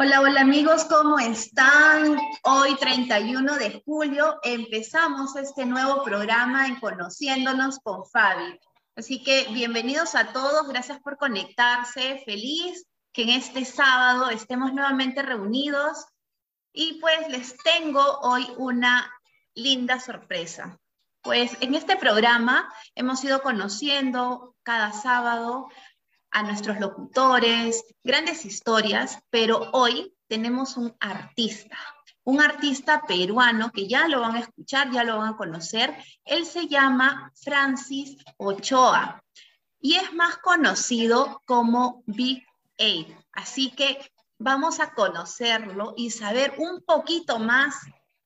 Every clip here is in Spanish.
Hola, hola amigos, ¿cómo están? Hoy 31 de julio empezamos este nuevo programa en Conociéndonos con Fabi. Así que bienvenidos a todos, gracias por conectarse, feliz que en este sábado estemos nuevamente reunidos y pues les tengo hoy una linda sorpresa. Pues en este programa hemos ido conociendo cada sábado a nuestros locutores, grandes historias, pero hoy tenemos un artista, un artista peruano que ya lo van a escuchar, ya lo van a conocer. Él se llama Francis Ochoa y es más conocido como Big Eight. Así que vamos a conocerlo y saber un poquito más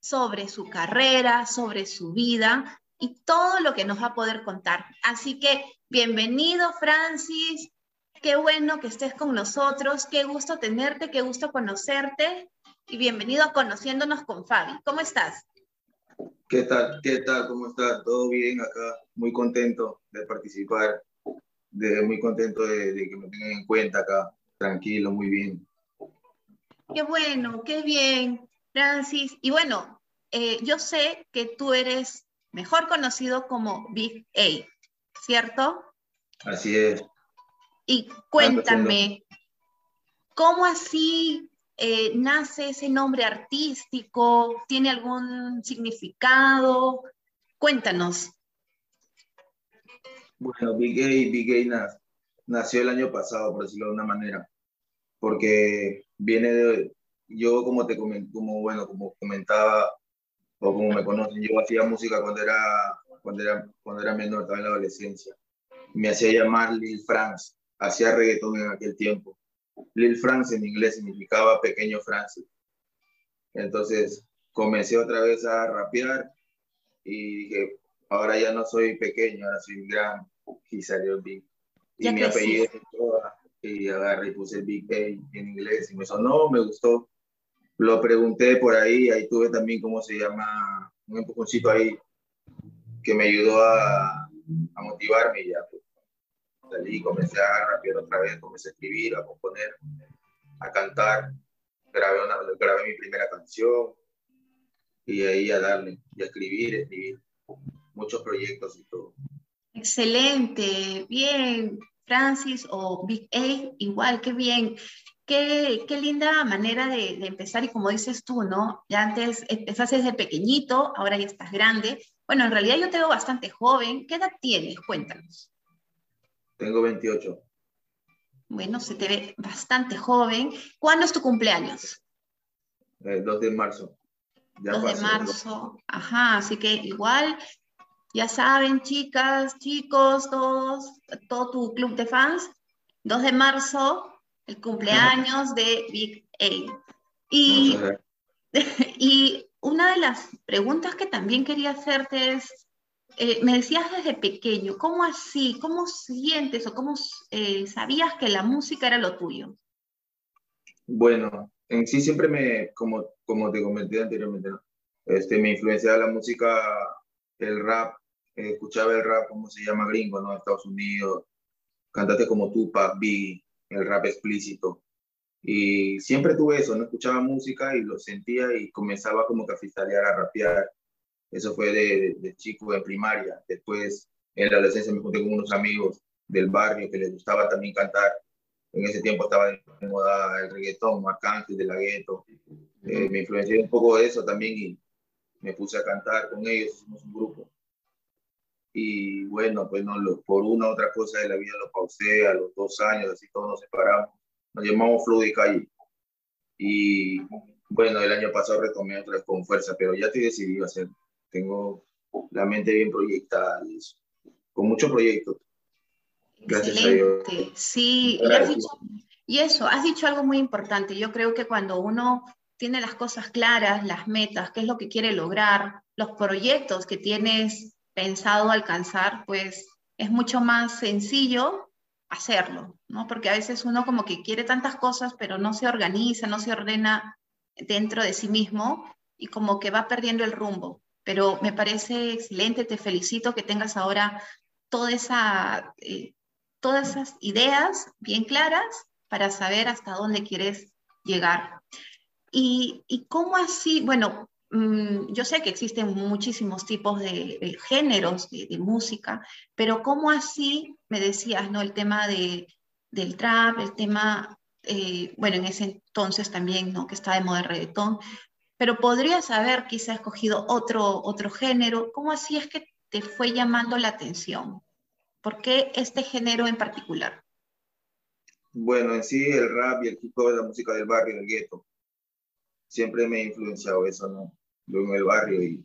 sobre su carrera, sobre su vida y todo lo que nos va a poder contar. Así que bienvenido, Francis. Qué bueno que estés con nosotros, qué gusto tenerte, qué gusto conocerte y bienvenido a Conociéndonos con Fabi. ¿Cómo estás? ¿Qué tal? ¿Qué tal? ¿Cómo estás? ¿Todo bien acá? Muy contento de participar, de, muy contento de, que me tengan en cuenta acá. Tranquilo, muy bien. Qué bueno, qué bien, Francis. Y bueno, eh, yo sé que tú eres mejor conocido como Big A, ¿cierto? Así es. Y cuéntame, ¿cómo así eh, nace ese nombre artístico? ¿Tiene algún significado? Cuéntanos. Bueno, Big Gay, Big Gay nació el año pasado, por decirlo de una manera, porque viene de, yo como te como bueno, como comentaba o como me conocen, yo hacía música cuando era, cuando era, cuando era menor, estaba en la adolescencia. Me hacía llamar Lil France hacía reggaetón en aquel tiempo. Lil France en inglés significaba pequeño Francis. Entonces comencé otra vez a rapear y dije, ahora ya no soy pequeño, ahora soy gran. Y salió el Big. Y mi apellido y agarré y puse Big A en inglés y me sonó, me gustó. Lo pregunté por ahí, ahí tuve también cómo se llama, un empujoncito ahí que me ayudó a, a motivarme y ya. Pues salí, comencé a rapear otra vez, comencé a escribir, a componer, a cantar, grabé, una, grabé mi primera canción y ahí a darle, y a escribir, escribir muchos proyectos y todo. Excelente, bien, Francis o Big A, igual, qué bien. Qué, qué linda manera de, de, empezar y como dices tú, ¿no? Ya antes empezaste desde pequeñito, ahora ya estás grande. Bueno, en realidad yo te veo bastante joven. ¿Qué edad tienes? Cuéntanos. Tengo 28. Bueno, se te ve bastante joven. ¿Cuándo es tu cumpleaños? El 2 de marzo. 2 de marzo. Ajá, así que igual, ya saben, chicas, chicos, todos, todo tu club de fans, 2 de marzo, el cumpleaños de Big A. Y, y una de las preguntas que también quería hacerte es, eh, me decías desde pequeño, ¿cómo así? ¿Cómo sientes o cómo eh, sabías que la música era lo tuyo? Bueno, en sí siempre me, como, como te comenté anteriormente, este, me influenciaba la música, el rap, eh, escuchaba el rap, como se llama gringo, ¿no? Estados Unidos, cantantes como Tupac, Biggie, el rap explícito. Y siempre tuve eso, no escuchaba música y lo sentía y comenzaba como que a freestylear, a rapear eso fue de, de, chico, de primaria. Después, en la adolescencia, me junté con unos amigos del barrio que les gustaba también cantar. En ese tiempo estaba de moda el reggaetón, Arcángel de la gueto. Eh, me influencié un poco de eso también y me puse a cantar con ellos, hicimos un grupo. Y bueno, pues no, lo, por una u otra cosa de la vida lo pausé a los dos años, así todos nos separamos. Nos llamamos Fluid y Calle. Y bueno, el año pasado retomé otra vez con fuerza, pero ya estoy decidido a hacerlo tengo la mente bien proyectada y eso, con muchos proyectos. Gracias a Dios. Sí, y, eso, has dicho algo muy importante. Yo creo que cuando uno tiene las cosas claras, las metas, qué es lo que quiere lograr, los proyectos que tienes pensado alcanzar, pues es mucho más sencillo hacerlo, ¿no? Porque a veces uno como que quiere tantas cosas, pero no se organiza, no se ordena dentro de sí mismo y como que va perdiendo el rumbo pero me parece excelente, te felicito que tengas ahora eh, todas esas ideas bien claras para saber hasta dónde quieres llegar. ¿Y, cómo así? Bueno, mm, yo sé que existen muchísimos tipos de, géneros de, música, pero ¿cómo así me decías, ¿no? El tema de, del trap, el tema, eh, bueno, en ese entonces también, ¿no? Que está de moda el reggaetón, pero podrías haber quizá escogido otro, otro género. ¿Cómo así es que te fue llamando la atención? ¿Por qué este género en particular? Bueno, en sí el rap y el hip hop es la música del barrio, del gueto siempre me ha influenciado eso, ¿no? Yo en el barrio y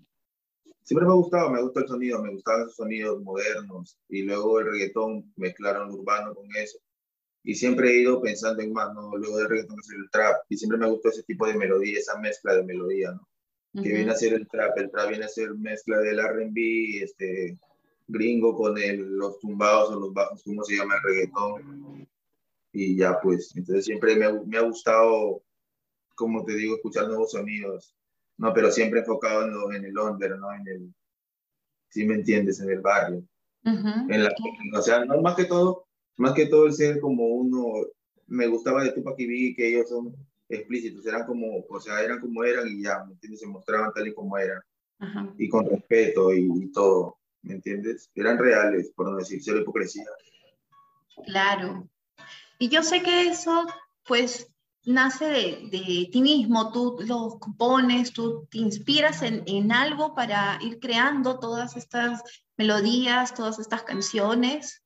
siempre me ha gustado, me gusta el sonido, me gustaban esos sonidos modernos y luego el reggaetón mezclaron urbano con eso. Y siempre he ido pensando en más, ¿no? Luego del reggaetón es el trap y siempre me gustó ese tipo de melodía, esa mezcla de melodía, ¿no? Que viene a ser el trap, el trap viene a ser mezcla del R&B, este, gringo con el, los tumbados o los bajos, como se llama el reggaetón. Y ya pues, entonces siempre me, me ha gustado como te digo, escuchar nuevos sonidos, no, pero siempre enfocado en, en el under, ¿no? En el, si me entiendes, en el barrio. en la, o sea, no, más que todo, más que todo el ser como uno, me gustaba de Tupac y Biggie que ellos son explícitos, eran como, o sea, eran como eran y ya, ¿me entiendes? Se mostraban tal y como eran. Y con respeto y, y, todo, ¿me entiendes? Eran reales, por no decir, cero hipocresía. Claro. Y yo sé que eso, pues, nace de, de, ti mismo, tú lo compones, tú te inspiras en, en, algo para ir creando todas estas melodías, todas estas canciones.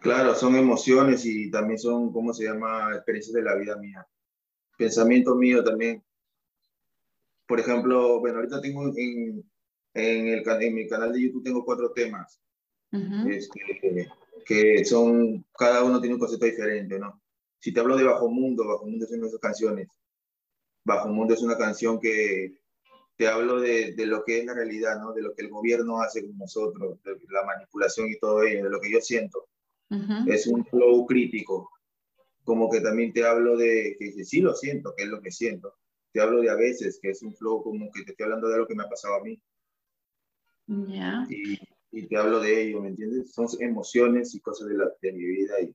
Claro, son emociones y también son, ¿cómo se llama?, experiencias de la vida mía. Pensamiento mío también. Por ejemplo, bueno, ahorita tengo en, en, el, en mi canal de YouTube tengo cuatro temas. este, que son, cada uno tiene un concepto diferente, ¿no? Si te hablo de Bajo Mundo, Bajo Mundo es una de esas canciones. Bajo Mundo es una canción que te hablo de, de, lo que es la realidad, ¿no? De lo que el gobierno hace con nosotros, de la manipulación y todo ello, de lo que yo siento. Es un flow crítico. Como que también te hablo de que, sí lo siento, que es lo que siento. Te hablo de a veces, que es un flow como que te estoy hablando de lo que me ha pasado a mí. Yeah. Y, y, te hablo de ello, ¿me entiendes? Son emociones y cosas de, la, de mi vida y,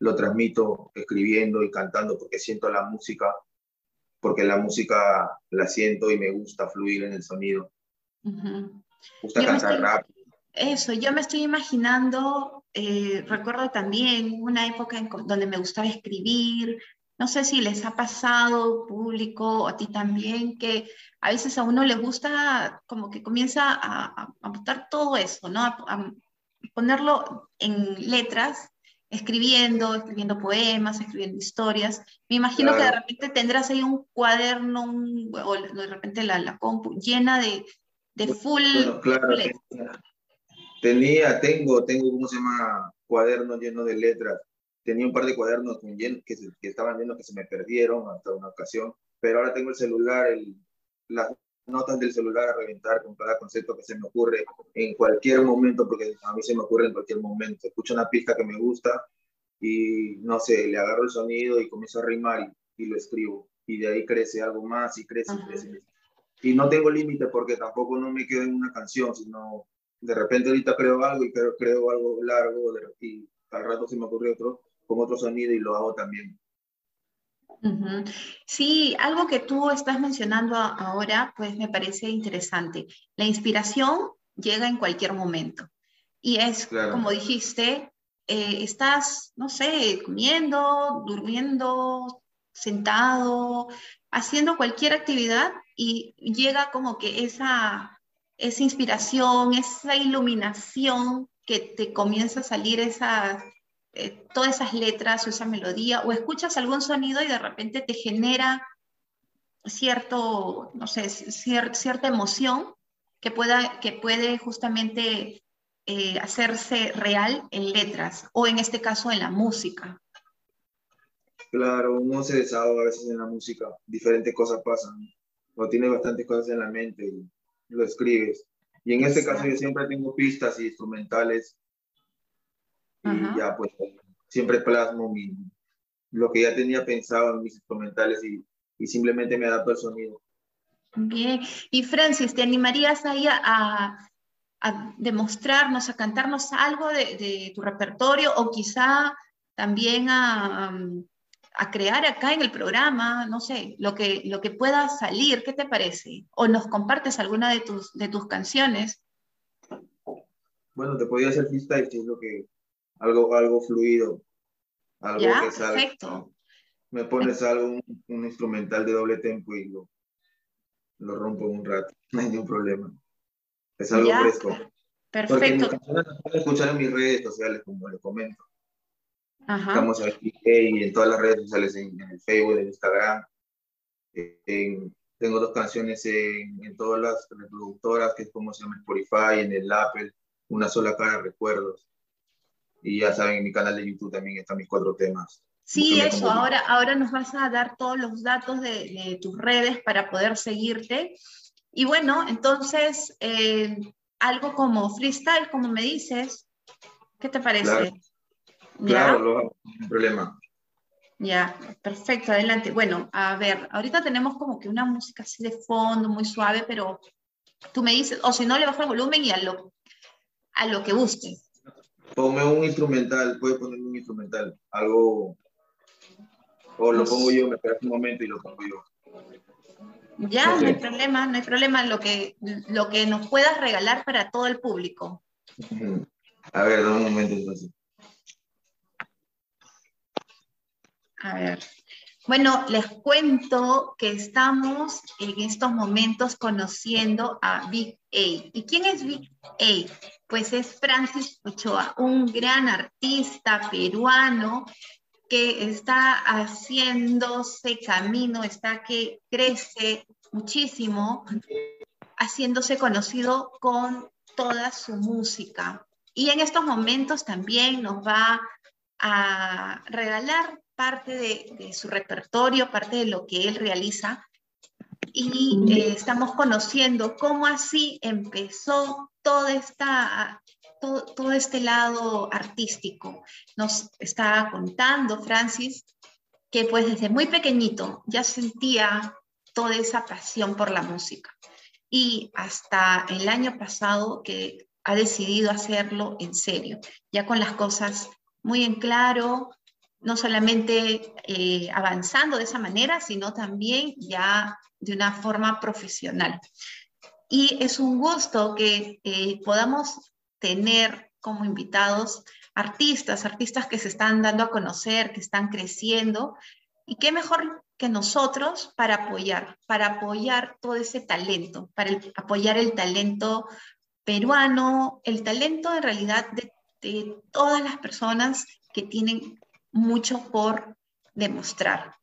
lo transmito escribiendo y cantando porque siento la música, porque la música la siento y me gusta fluir en el sonido. Uh gusta cantar rap. Eso, yo me estoy imaginando, eh, recuerdo también una época en donde me gustaba escribir, no sé si les ha pasado, público, o a ti también, que a veces a uno le gusta como que comienza a, a, botar todo eso, ¿no? a, ponerlo en letras escribiendo, escribiendo poemas, escribiendo historias. Me imagino que de repente tendrás ahí un cuaderno o de repente la, la compu llena de, de full. claro, tenía, tengo, tengo, ¿cómo se llama? Cuaderno lleno de letras. Tenía un par de cuadernos que, que estaban llenos que se me perdieron hasta una ocasión, pero ahora tengo el celular, el, las notas del celular a reventar con cada concepto que se me ocurre en cualquier momento, porque a mí se me ocurre en cualquier momento. Escucho una pista que me gusta y no sé, le agarro el sonido y comienzo a rimar y, lo escribo. Y de ahí crece algo más y crece y crece. Y no tengo límite porque tampoco no me quedo en una canción, sino de repente ahorita creo algo y creo, creo algo largo y al rato se me ocurre otro con otro sonido y lo hago también. Sí, algo que tú estás mencionando ahora, pues me parece interesante. La inspiración llega en cualquier momento. Y es, como dijiste, eh, estás, no sé, comiendo, durmiendo, sentado, haciendo cualquier actividad y llega como que esa, esa inspiración, esa iluminación que te comienza a salir esa eh, todas esas letras o esa melodía, o escuchas algún sonido y de repente te genera cierto, no sé, cierta emoción que, pueda, que puede justamente eh, hacerse real en letras, o en este caso en la música. Claro, uno se desahoga a veces en la música, diferentes cosas pasan, o tienes bastantes cosas en la mente lo escribes. Y en este caso yo siempre tengo pistas y instrumentales. Y ya pues siempre plasmo mi, lo que ya tenía pensado en mis instrumentales y, y simplemente me adapto al sonido. Bien, y Francis, ¿te animarías ahí a, a demostrarnos, a cantarnos algo de, de, tu repertorio o quizá también a, a crear acá en el programa, no sé, lo que, lo que pueda salir, ¿qué te parece? O nos compartes alguna de tus, de tus canciones. Bueno, te podía hacer freestyle, si es lo que, algo, algo fluido, algo ya, que salga. perfecto. Me pones algo, un, un instrumental de doble tempo y lo, lo rompo un rato, no hay ningún problema. Es algo Ya, fresco. Porque mis Perfecto. canciones las pueden escuchar en mis redes sociales, como les comento. Ajá. Estamos y en todas las redes sociales, en, en el Facebook, en Instagram. En- tengo dos canciones en, en todas las reproductoras, que es como se llama Spotify, en el Apple, Una sola cara, Recuerdos. Y ya saben, en mi canal de YouTube también están mis cuatro temas. Sí, Búsquenme eso, ahora, ahora nos vas a dar todos los datos de, de tus redes para poder seguirte. Y bueno, entonces, eh, algo como freestyle, como me dices, ¿qué te parece? Claro. ¿Ya? Claro, lo hago, sin problema. Ya, perfecto, adelante. Bueno, a ver, ahorita tenemos como que una música así de fondo, muy suave, pero tú me dices, o si no, le bajo el volumen y a lo, a lo que busques. Ponme un instrumental, puede ponerme un instrumental, algo. O lo pongo yo, me esperas un momento y lo pongo yo. Ya, no hay problema, no hay problema, lo que, lo que nos puedas regalar para todo el público. A ver, dame un momento entonces. A ver. Bueno, les cuento que estamos en estos momentos conociendo a Big A. ¿Y quién es Big A? Pues es Francis Ochoa, un gran artista peruano que está haciéndose camino, está que crece muchísimo, haciéndose conocido con toda su música. Y en estos momentos también nos va a regalar parte de, de su repertorio, parte de lo que él realiza. Y eh, estamos conociendo cómo así empezó toda esta, todo, todo este lado artístico. Nos está contando Francis que pues desde muy pequeñito ya sentía toda esa pasión por la música. Y hasta el año pasado que ha decidido hacerlo en serio, ya con las cosas muy en claro, no solamente eh, avanzando de esa manera, sino también ya de una forma profesional. Y es un gusto que eh, podamos tener como invitados artistas, artistas que se están dando a conocer, que están creciendo, y qué mejor que nosotros para apoyar, para apoyar todo ese talento, para apoyar el talento peruano, el talento en realidad de todas las personas que tienen mucho por demostrar.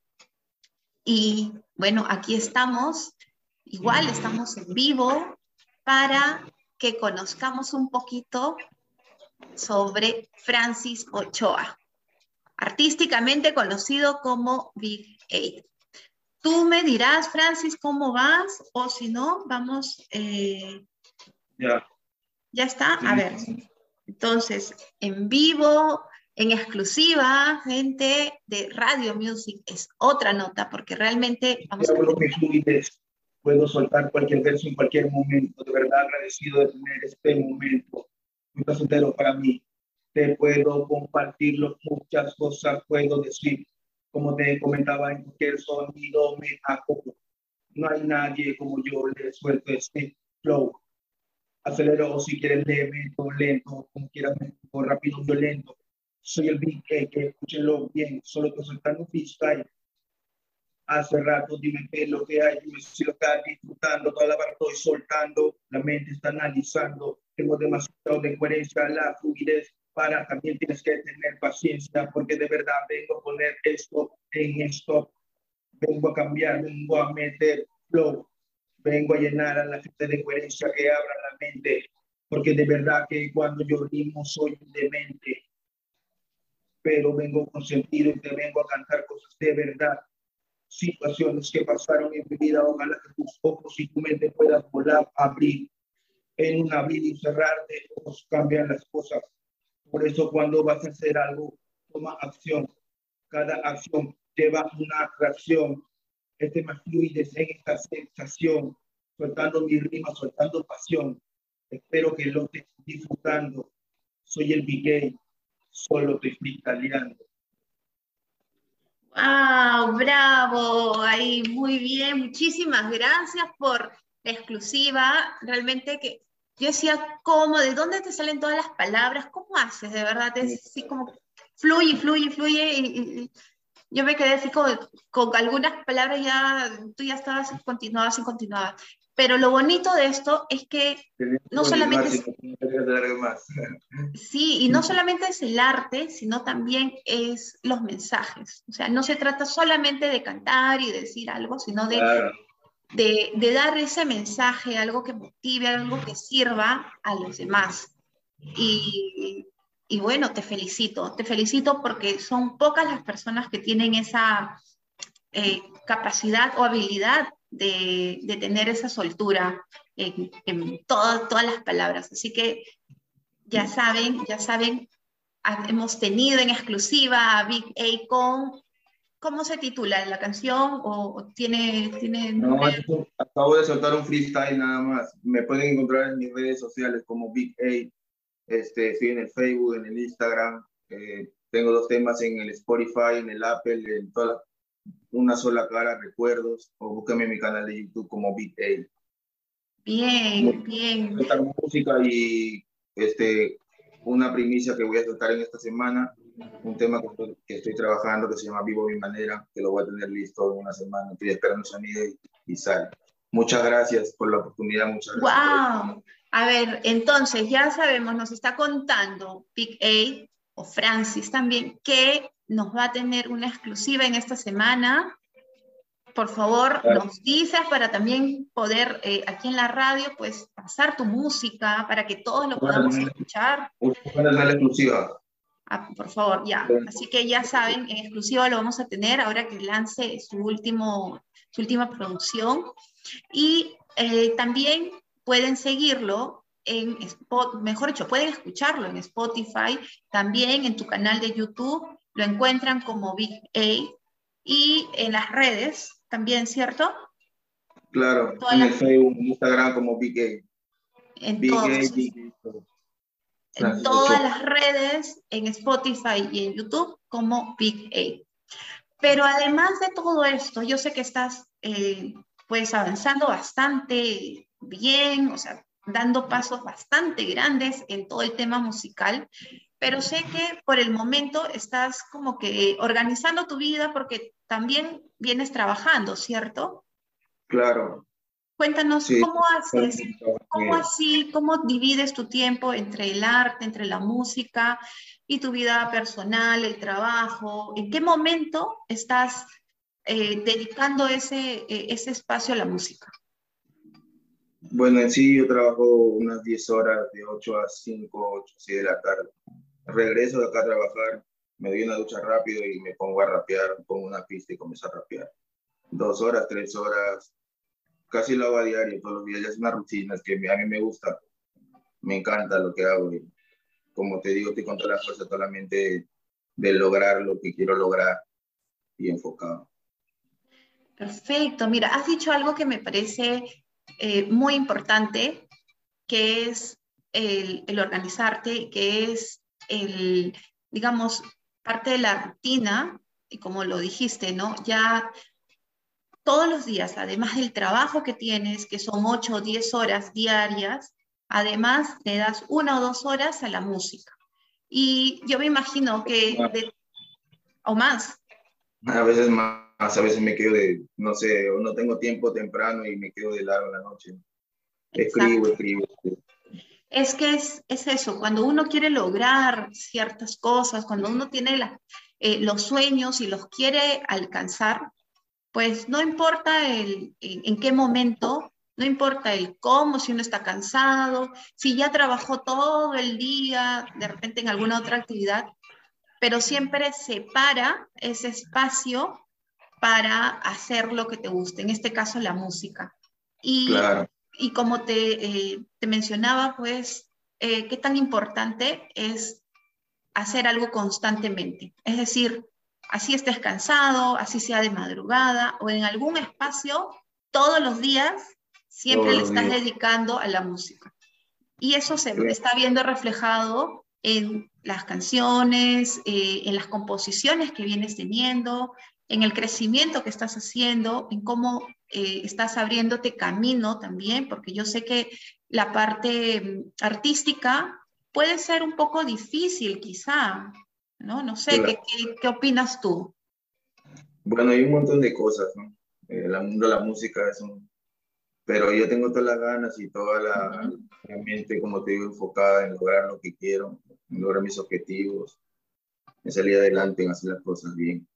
Y bueno, aquí estamos, igual estamos en vivo para que conozcamos un poquito sobre Francis Ochoa, artísticamente conocido como Big Eight. Tú me dirás, Francis, cómo vas, o si no, vamos. Eh, Ya. ya está. A ver, entonces, en vivo, en exclusiva, gente de Radio Music, es otra nota, porque realmente vamos a fluidez. Puedo soltar cualquier verso en cualquier momento. De verdad agradecido de tener este momento. Muy placentero para mí. Te puedo compartirlo, muchas cosas puedo decir. Como te comentaba, en cualquier sonido me acoplo. No hay nadie como yo le suelto este flow. Acelero o si quieres lento, lento, como quieras, o rápido, violento. Soy el Big que escúchenlo bien, solo estoy soltando freestyle. Hace rato dime qué es lo que hay, me sigo acá disfrutando, toda la barra estoy soltando, la mente está analizando, tengo demasiado de coherencia, la fluidez, para también tienes que tener paciencia, porque de verdad vengo a poner esto en esto, vengo a cambiar, vengo a meter flow, vengo a llenar a la gente de coherencia que abra la mente, porque de verdad que cuando yo rimo soy demente, pero vengo con sentido y te vengo a cantar cosas de verdad situaciones que pasaron en mi vida, ojalá que tus ojos y tu mente puedan volar, abrir. En un abrir y cerrar de ojos cambian las cosas. Por eso cuando vas a hacer algo, toma acción. Cada acción lleva una reacción. Este más fluidez en esta sensación, soltando mi rima, soltando pasión. Espero que lo estés disfrutando. Soy el BK, solo te italiano. ¡Ah, bravo! Ahí, muy bien. Muchísimas gracias por la exclusiva. Realmente que yo decía, ¿cómo? ¿De dónde te salen todas las palabras? ¿Cómo haces? De verdad, es así como fluye, fluye, fluye. Y, yo me quedé así con, con, algunas palabras ya, tú ya estabas, continuabas y continuabas. Pero lo bonito de esto es que no solamente... sí, y no solamente es el arte, sino también es los mensajes. O sea, no se trata solamente de cantar y decir algo, sino de, de, de, dar ese mensaje, algo que motive, algo que sirva a los demás. Y, y bueno, te felicito, te felicito porque son pocas las personas que tienen esa eh, capacidad o habilidad de, de tener esa soltura en, en todas, todas las palabras. Así que ya saben, ya saben, hemos tenido en exclusiva a Big A con, ¿cómo se titula la canción? ¿O, tiene, tiene No, acabo de soltar un freestyle nada más. Me pueden encontrar en mis redes sociales como Big A. Este, estoy en el Facebook, en el Instagram. Eh, tengo dos temas en el Spotify, en el Apple, en todas una sola cara, recuerdos, o búsqueme en mi canal de YouTube como Big A. Bien, bien. música y este, una primicia que voy a soltar en esta semana, un tema que estoy, que estoy, trabajando que se llama Vivo mi manera, que lo voy a tener listo en una semana. Estoy esperando sonido y, y sale. Muchas gracias por la oportunidad, muchas gracias. ¡Wow! A ver, entonces ya sabemos, nos está contando Big A o Francis también que nos va a tener una exclusiva en esta semana. Por favor, nos dices para también poder eh, aquí en la radio, pues pasar tu música para que todos lo podamos escuchar. la exclusiva. Ah, por favor, ya. Así que ya saben, en exclusiva lo vamos a tener ahora que lance su, último, su última producción. Y eh, también pueden seguirlo en Spotify, mejor dicho, pueden escucharlo en Spotify, también en tu canal de YouTube lo encuentran como Big A y en las redes también, ¿cierto? Claro, en el Facebook, en Instagram como Big A. En, en todas las redes, en Spotify y en YouTube como Big A. Pero además de todo esto, yo sé que estás eh, pues avanzando bastante bien, o sea, dando pasos bastante grandes en todo el tema musical pero sé que por el momento estás como que organizando tu vida porque también vienes trabajando, ¿cierto? Claro. Cuéntanos cómo haces, cómo así, cómo divides tu tiempo entre el arte, entre la música y tu vida personal, el trabajo. ¿En qué momento estás eh, dedicando ese, eh, ese espacio a la música? Bueno, en sí yo trabajo unas 10 horas, de 8 a 5, 8, 6 de la tarde regreso de acá a trabajar, me doy una ducha rápido y me pongo a rapear, pongo una pista y comienzo a rapear. Dos horas, tres horas, casi lo hago a diario, todos los días, ya es una rutina, es que a mí me gusta, me encanta lo que hago. Y como te digo, estoy con toda la fuerza, toda la mente de lograr lo que quiero lograr y enfocado. Perfecto, mira, has dicho algo que me parece eh, muy importante, que es el, el organizarte, que es el, digamos, parte de la rutina, y como lo dijiste, ¿no? Ya todos los días, además del trabajo que tienes, que son 8 o 10 horas diarias, además le das una o dos horas a la música. Y yo me imagino que, o más. A veces más, a veces me quedo de, no sé, o no tengo tiempo temprano y me quedo de largo en la noche. Escribo, escribo, escribo. Es que es, eso, cuando uno quiere lograr ciertas cosas, cuando uno tiene eh, los sueños y los quiere alcanzar, pues no importa el, en, qué momento, no importa el cómo, si uno está cansado, si ya trabajó todo el día, de repente en alguna otra actividad, pero siempre separa ese espacio para hacer lo que te guste, en este caso la música. Y claro y como te, eh, te mencionaba, pues, eh, qué tan importante es hacer algo constantemente. Es decir, así estés cansado, así sea de madrugada o en algún espacio, todos los días, siempre le estás dedicando a la música. Y eso se está viendo reflejado en las canciones, eh, en las composiciones que vienes teniendo, en el crecimiento que estás haciendo, en cómo eh, estás abriéndote camino también, porque yo sé que la parte mm, artística puede ser un poco difícil quizá, ¿no? No sé, ¿qué, qué, opinas tú? Bueno, hay un montón de cosas, ¿no? Eh, el mundo de la música es un... Pero yo tengo todas las ganas y toda la, mente, como te digo, enfocada en lograr lo que quiero, en lograr mis objetivos, en salir adelante, en hacer las cosas bien,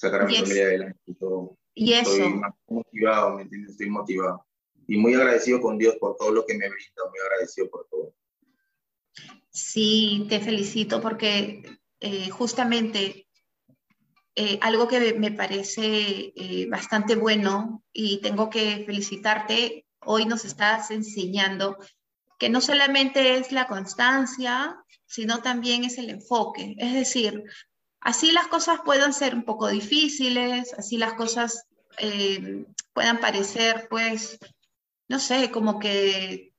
sacar a mi familia adelante y todo. Y eso. Estoy motivado, ¿me entiendes? Estoy motivado. Y muy agradecido con Dios por todo lo que me brinda, muy agradecido por todo. Sí, te felicito porque eh, justamente eh, algo que me parece eh, bastante bueno y tengo que felicitarte, hoy nos estás enseñando que no solamente es la constancia, sino también es el enfoque. Es decir, así las cosas puedan ser un poco difíciles, así las cosas eh, puedan parecer, pues, no sé, como que,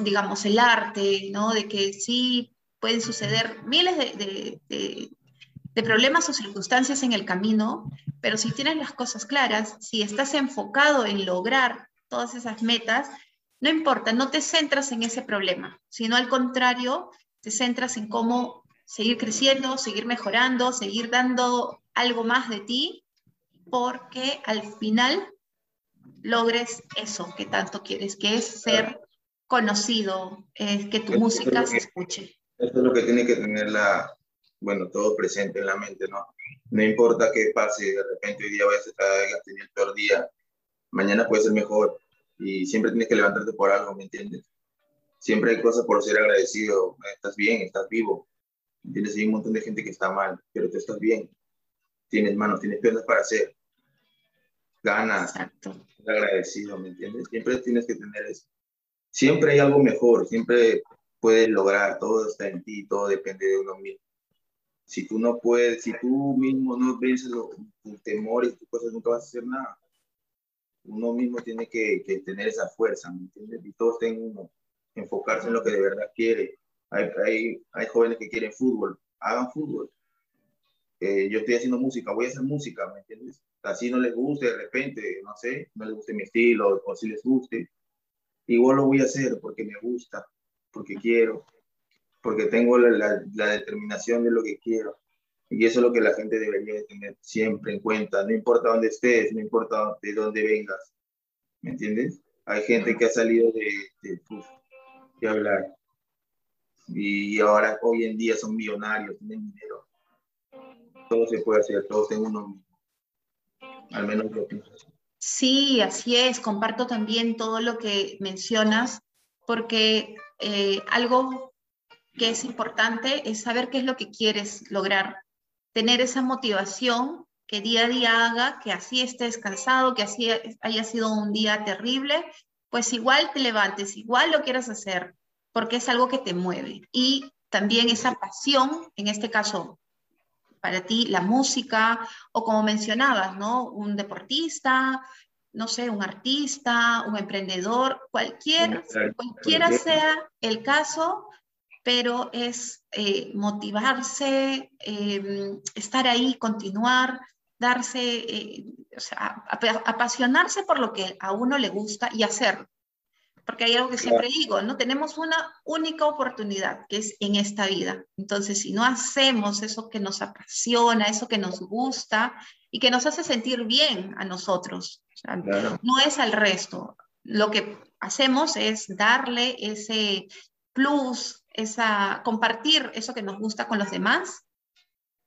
digamos, el arte, ¿no? De que sí pueden suceder miles de, de problemas o circunstancias en el camino, pero si tienes las cosas claras, si estás enfocado en lograr todas esas metas, no importa, no te centras en ese problema, sino al contrario, te centras en cómo seguir creciendo, seguir mejorando, seguir dando algo más de ti, porque al final logres eso que tanto quieres, que es ser conocido, es que tu música se escuche. Eso es lo que tiene que tener la, bueno, todo presente en la mente, ¿no? No importa qué pase, de repente hoy día vayas a estar, tenido el peor día, mañana puede ser mejor y siempre tienes que levantarte por algo, ¿me entiendes? Siempre hay cosas por ser agradecido, estás bien, estás vivo, ¿entiendes? Hay un montón de gente que está mal, pero tú estás bien, tienes manos, tienes piernas para hacer, ganas, Exacto. agradecido, ¿me entiendes? Siempre tienes que tener eso. Siempre hay algo mejor, siempre puedes lograr, todo está en ti, todo depende de uno mismo si tú no puedes, si tú mismo no vences tus temores, tus cosas, nunca vas a hacer nada. Uno mismo tiene que, que tener esa fuerza, ¿me entiendes? Y todos tienen uno, enfocarse en lo que de verdad quiere. Hay, hay, hay jóvenes que quieren fútbol, hagan fútbol. Eh, yo estoy haciendo música, voy a hacer música, ¿me entiendes? Así no les guste de repente, no sé, no les guste mi estilo, o si les guste, igual lo voy a hacer porque me gusta, porque quiero, porque tengo la, determinación de lo que quiero. Y eso es lo que la gente debería tener siempre en cuenta, no importa dónde estés, no importa de dónde vengas, ¿me entiendes? Hay gente que ha salido de, de, hablar y ahora hoy en día son millonarios, tienen dinero. Todo se puede hacer, todo en uno mismo. Al menos yo pienso Sí, así es. Comparto también todo lo que mencionas, porque eh, algo que es importante es saber qué es lo que quieres lograr, tener esa motivación que día a día haga que así estés cansado, que así haya sido un día terrible, pues igual te levantes, igual lo quieras hacer, porque es algo que te mueve. Y también esa pasión, en este caso, para ti, la música, o como mencionabas, ¿no? Un deportista, no sé, un artista, un emprendedor, cualquier, cualquiera sea el caso, pero es eh, motivarse, em, estar ahí, continuar, darse, eh, o sea, apasionarse por lo que a uno le gusta y hacerlo. Porque hay algo que siempre digo, ¿no? Tenemos una única oportunidad, que es en esta vida. Entonces, si no hacemos eso que nos apasiona, eso que nos gusta y que nos hace sentir bien a nosotros, no es al resto. Lo que hacemos es darle ese plus, esa, compartir eso que nos gusta con los demás,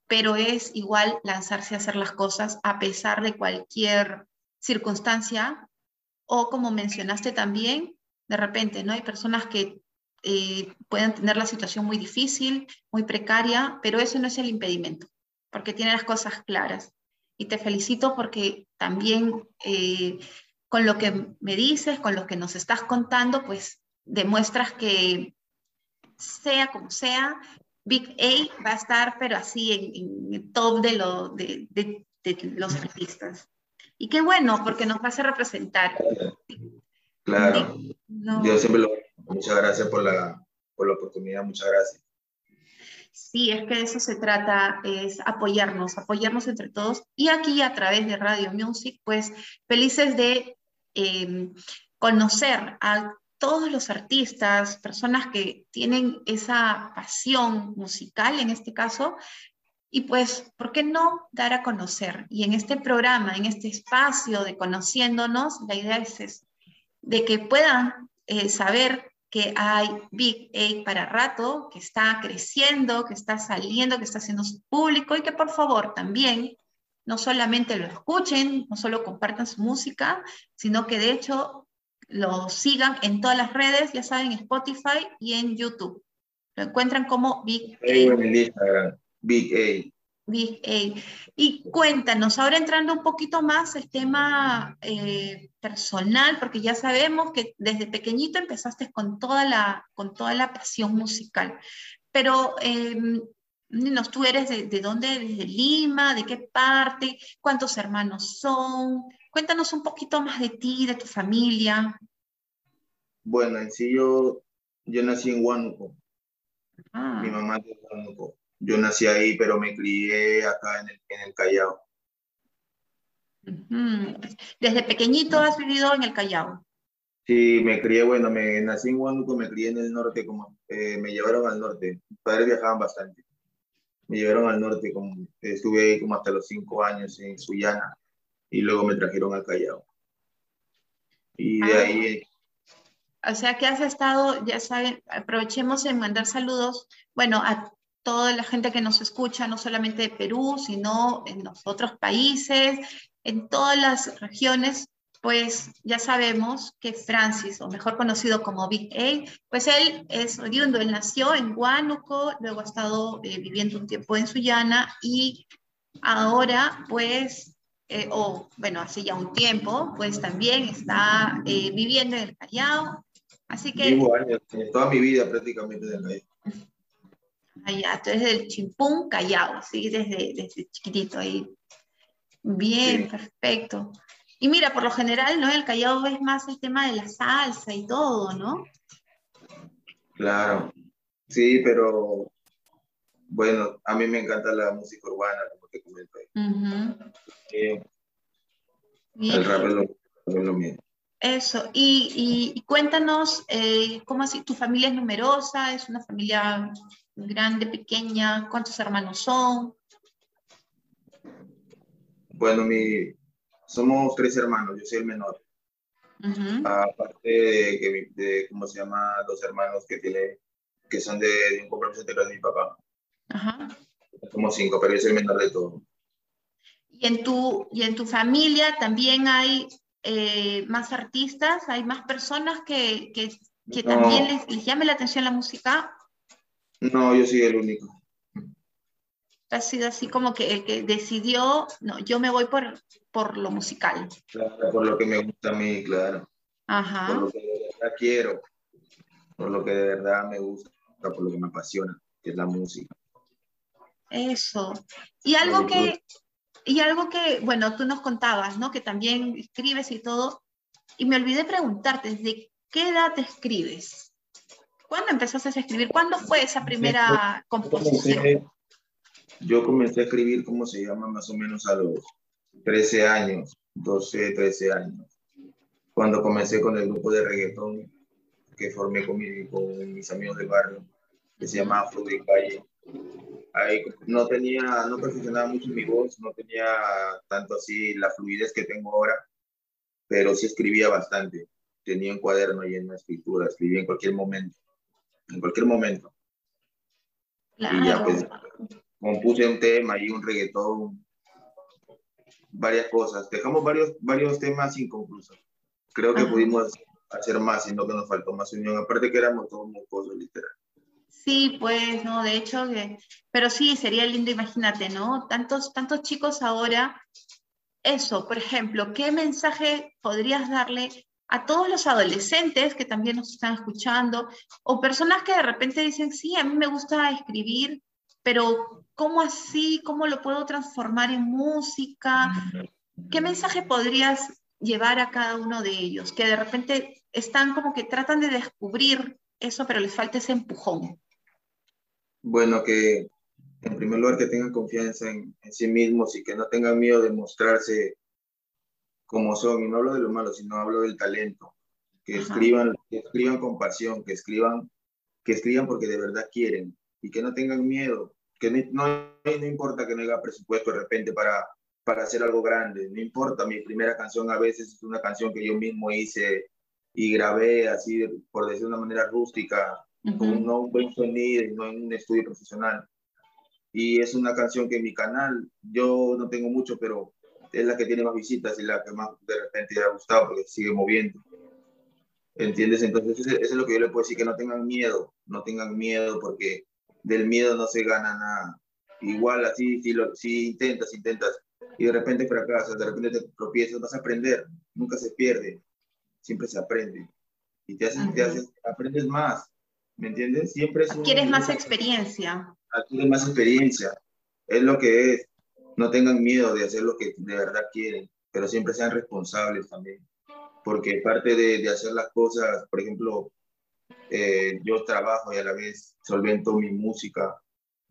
pero es igual lanzarse a hacer las cosas a pesar de cualquier circunstancia o como mencionaste también, de repente, ¿no? Hay personas que eh, pueden tener la situación muy difícil, muy precaria, pero eso no es el impedimento, porque tiene las cosas claras. Y te felicito porque también eh, con lo que me dices, con lo que nos estás contando, pues demuestras que sea como sea, Big A va a estar, pero así en, el top de, lo, de, de, los artistas. Y qué bueno, porque nos vas a representar. Claro. Yo siempre lo. Muchas gracias por la, por la oportunidad, muchas gracias. Sí, es que de eso se trata, es apoyarnos, apoyarnos entre todos. Y aquí a través de Radio Music, pues felices de em, conocer a todos los artistas, personas que tienen esa pasión musical en este caso, y pues, ¿por qué no dar a conocer? Y en este programa, en este espacio de conociéndonos, la idea es, de que puedan eh, saber que hay Big A para rato, que está creciendo, que está saliendo, que está haciendo su público y que por favor también no solamente lo escuchen, no solo compartan su música, sino que de hecho lo sigan en todas las redes, ya saben, Spotify y en YouTube. Lo encuentran como Big A. Big A. Y cuéntanos, ahora entrando un poquito más el tema eh, personal, porque ya sabemos que desde pequeñito empezaste con toda la, con toda la pasión musical, pero eh, tú eres de, de dónde, desde Lima, de qué parte, cuántos hermanos son, cuéntanos un poquito más de ti, de tu familia. Bueno, en sí yo, yo nací en Huánuco, ah. mi mamá es de Huánuco yo nací ahí, pero me crié acá en el, en el Callao. Desde pequeñito has vivido en el Callao. Sí, me crié, bueno, me nací en Huánuco, me crié en el norte, como eh, me llevaron al norte. Mis padres viajaban bastante. Me llevaron al norte, como, estuve ahí como hasta los cinco años en Sullana y luego me trajeron al Callao. Y de ah. ahí... O sea que has estado, ya saben, aprovechemos en mandar saludos, bueno, a toda la gente que nos escucha, no solamente de Perú, sino en los otros países, en todas las regiones, pues ya sabemos que Francis, o mejor conocido como Big A, pues él es oriundo, él nació en Huánuco, luego ha estado eh, viviendo un tiempo en Sullana y ahora pues, eh, o bueno, hace ya un tiempo, pues también está eh, viviendo en el Callao. Así que... Vivo años, toda mi vida prácticamente en el Callao. Allá, tú eres del Chimpún Callao, ¿sí? Desde, desde chiquitito ahí. Bien, perfecto. Y mira, por lo general, ¿no? El Callao es más el tema de la salsa y todo, ¿no? Claro, sí, pero bueno, a mí me encanta la música urbana, como te comento. el rap es lo, mío. Eso, y, cuéntanos, eh, ¿cómo así? ¿Tu familia es numerosa? ¿Es una familia grande, pequeña? ¿Cuántos hermanos son? Bueno, mi, somos tres hermanos, yo soy el menor. Aparte de, de, ¿cómo se llama? Dos hermanos que tiene, que son de, un compromiso anterior de mi papá. Somos cinco, pero yo soy el menor de todos. ¿Y en tu, y en tu familia también hay eh, más artistas? ¿Hay más personas que, que, que también les, les, llame la atención la música? No, yo soy el único. Ha sido así como que el que decidió, no, yo me voy por, por lo musical. Claro, por lo que me gusta a mí, claro. Ajá. Por lo que de verdad quiero, por lo que de verdad me gusta, por lo que me apasiona, que es la música. Eso. Y algo que, y algo que, bueno, tú nos contabas, ¿no? Que también escribes y todo. Y me olvidé preguntarte, ¿desde qué edad te escribes? ¿Cuándo empezaste a escribir? ¿Cuándo fue esa primera composición? Yo comencé a escribir, ¿cómo se llama? Más o menos a los 13 años, 12, 13 años. Cuando comencé con el grupo de reggaetón que formé con, con mis amigos del barrio, que se llama Afro de Calle. Ahí no tenía, no perfeccionaba mucho mi voz, no tenía tanto así la fluidez que tengo ahora, pero sí escribía bastante. Tenía un cuaderno lleno de escritura, escribía en cualquier momento en cualquier momento. Y ya pues compuse un tema y un reggaetón, varias cosas. Dejamos varios, varios temas inconclusos. Creo que pudimos hacer más, sino que nos faltó más unión. Aparte que éramos todos cosas literal. Sí, pues, no, de hecho, pero sí, sería lindo, imagínate, ¿no? Tantos, tantos chicos ahora, eso, por ejemplo, ¿qué mensaje podrías darle a todos los adolescentes que también nos están escuchando, o personas que de repente dicen, sí, a mí me gusta escribir, pero ¿cómo así? ¿Cómo lo puedo transformar en música? ¿Qué mensaje podrías llevar a cada uno de ellos? Que de repente están como que tratan de descubrir eso, pero les falta ese empujón. Bueno, que en primer lugar que tengan confianza en, sí mismos y que no tengan miedo de mostrarse como son. Y no hablo de lo malo, sino hablo del talento. Que escriban, que escriban con pasión, que escriban, que escriban porque de verdad quieren y que no tengan miedo. Que no, no, importa que no haya presupuesto de repente para, para hacer algo grande. No importa, mi primera canción a veces es una canción que yo mismo hice y grabé así, por decir de una manera rústica, con no un buen sonido y no en un estudio profesional y es una canción que en mi canal yo no tengo mucho, pero es la que tiene más visitas y la que más de repente le ha gustado porque sigue moviendo. ¿Entiendes? Entonces eso es lo que yo le puedo decir, que no tengan miedo, no tengan miedo porque del miedo no se gana nada. Igual así, si, lo, si intentas, intentas y de repente fracasas, de repente te tropiezas, vas a aprender, nunca se pierde, siempre se aprende. Y te haces, te haces aprendes más, ¿me entiendes? Siempre es Quieres más experiencia adquieren más experiencia. Es lo que es. No tengan miedo de hacer lo que de verdad quieren, pero siempre sean responsables también. Porque parte de, de hacer las cosas, por ejemplo, eh, yo trabajo y a la vez solvento mi música,